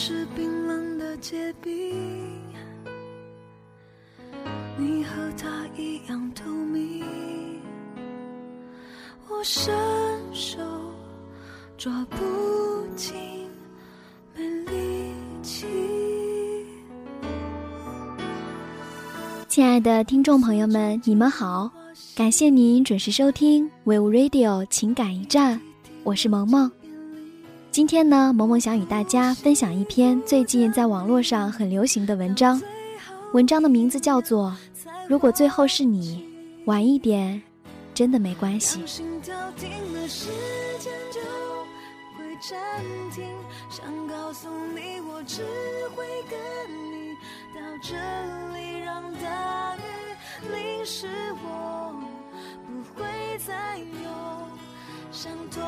是冰冷的结冰，你和他一样透明，我伸手抓不紧，没力气。亲爱的听众朋友们，你们好，感谢您准时收听 We Radio 情感驿站，我是萌萌。今天呢，萌萌想与大家分享一篇最近在网络上很流行的文章。文章的名字叫做《如果最后是你，晚一点，真的没关系》。心跳停了，时间就会暂停。想告诉你，我只会跟你到这里，让大雨淋湿我，不会再有像童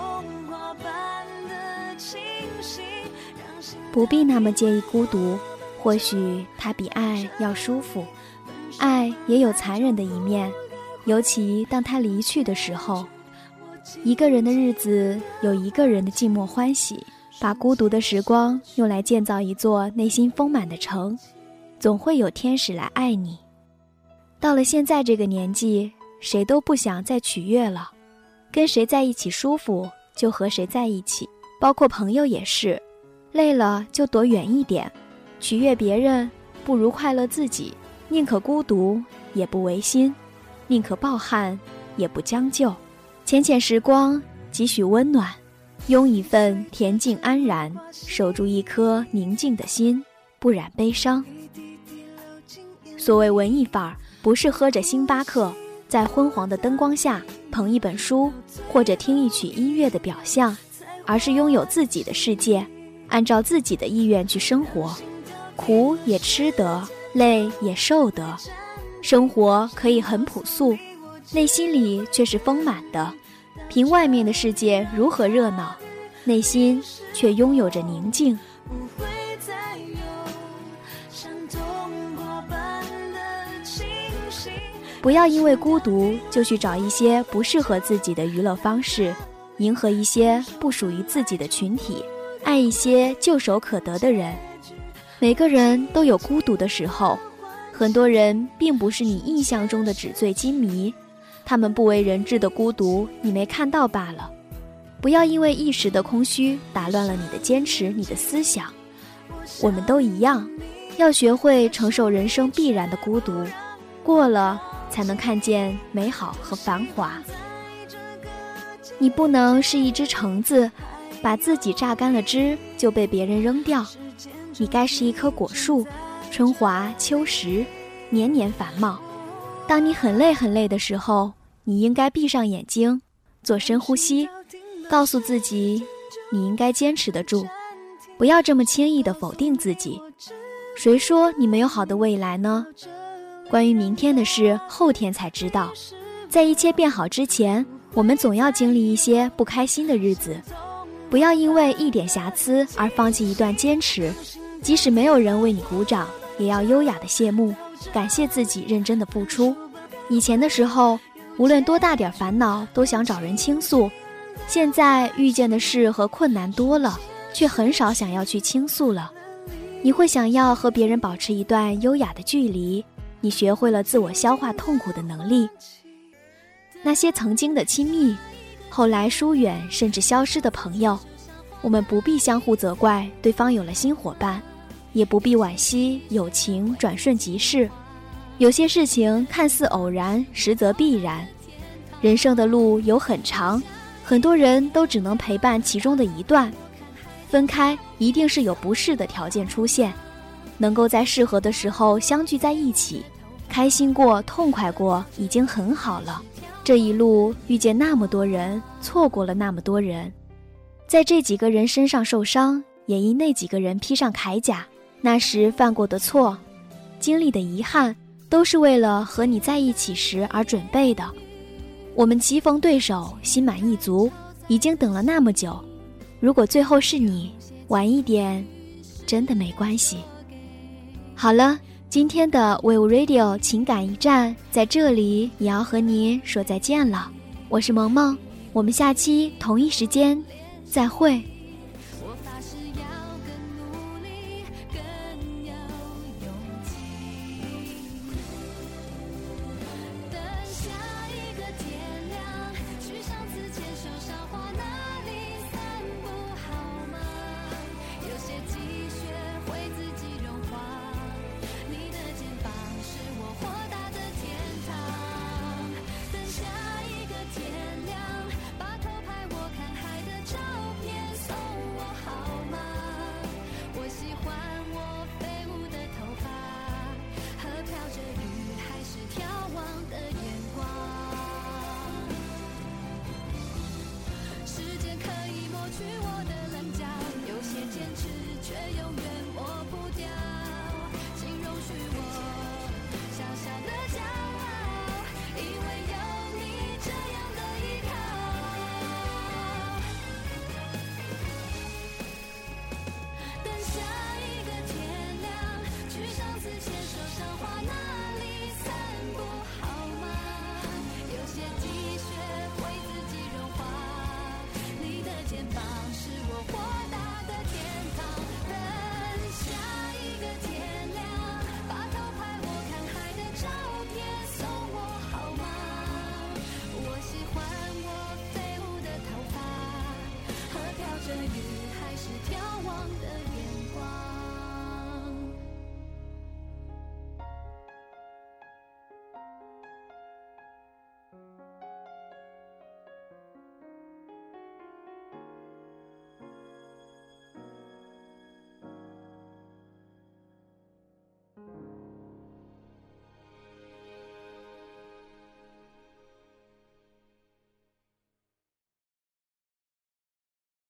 话般。不必那么介意孤独，或许它比爱要舒服。爱也有残忍的一面，尤其当他离去的时候。一个人的日子有一个人的寂寞欢喜，把孤独的时光用来建造一座内心丰满的城，总会有天使来爱你。到了现在这个年纪，谁都不想再取悦了，跟谁在一起舒服就和谁在一起，包括朋友也是。累了就躲远一点，取悦别人不如快乐自己。宁可孤独也不违心，宁可抱憾也不将就。浅浅时光，几许温暖，拥一份恬静安然，守住一颗宁静的心，不染悲伤。所谓文艺范儿，不是喝着星巴克，在昏黄的灯光下捧一本书或者听一曲音乐的表象，而是拥有自己的世界，按照自己的意愿去生活，苦也吃得，累也受得，生活可以很朴素，内心里却是丰满的。凭外面的世界如何热闹，内心却拥有着宁静。不。要因为孤独就去找一些不适合自己的娱乐方式，迎合一些不属于自己的群体，爱一些唾手可得的人。每个人都有孤独的时候，很多人并不是你印象中的纸醉金迷，他们不为人知的孤独你没看到罢了。不要因为一时的空虚打乱了你的坚持，你的思想。我们都一样，要学会承受人生必然的孤独，过了才能看见美好和繁华。你不能是一只橙子，把自己榨干了汁就被别人扔掉。你该是一棵果树，春华秋实，年年繁茂。当你很累很累的时候，你应该闭上眼睛，做深呼吸，告诉自己，你应该坚持得住，不要这么轻易的否定自己。谁说你没有好的未来呢？关于明天的事，后天才知道。在一切变好之前，我们总要经历一些不开心的日子。不要因为一点瑕疵而放弃一段坚持，即使没有人为你鼓掌，也要优雅的谢幕，感谢自己认真的付出。以前的时候，无论多大点烦恼，都想找人倾诉。现在遇见的事和困难多了，却很少想要去倾诉了。你会想要和别人保持一段优雅的距离，你学会了自我消化痛苦的能力。那些曾经的亲密，后来疏远甚至消失的朋友，我们不必相互责怪对方有了新伙伴，也不必惋惜友情转瞬即逝。有些事情看似偶然，实则必然。人生的路有很长，很多人都只能陪伴其中的一段。分开一定是有不适的条件出现，能够在适合的时候相聚在一起，开心过、痛快过，已经很好了。这一路遇见那么多人，错过了那么多人，在这几个人身上受伤，也因那几个人披上铠甲。那时犯过的错，经历的遗憾，都是为了和你在一起时而准备的。我们棋逢对手，心满意足，已经等了那么久。如果最后是你，晚一点，真的没关系。好了，今天的 vivo radio 情感驿站在这里也要和您说再见了，我是萌萌，我们下期同一时间再会。我发誓要更努力，更要。去我的棱角，有些坚持却永远抹不掉，请容许我小小的骄傲。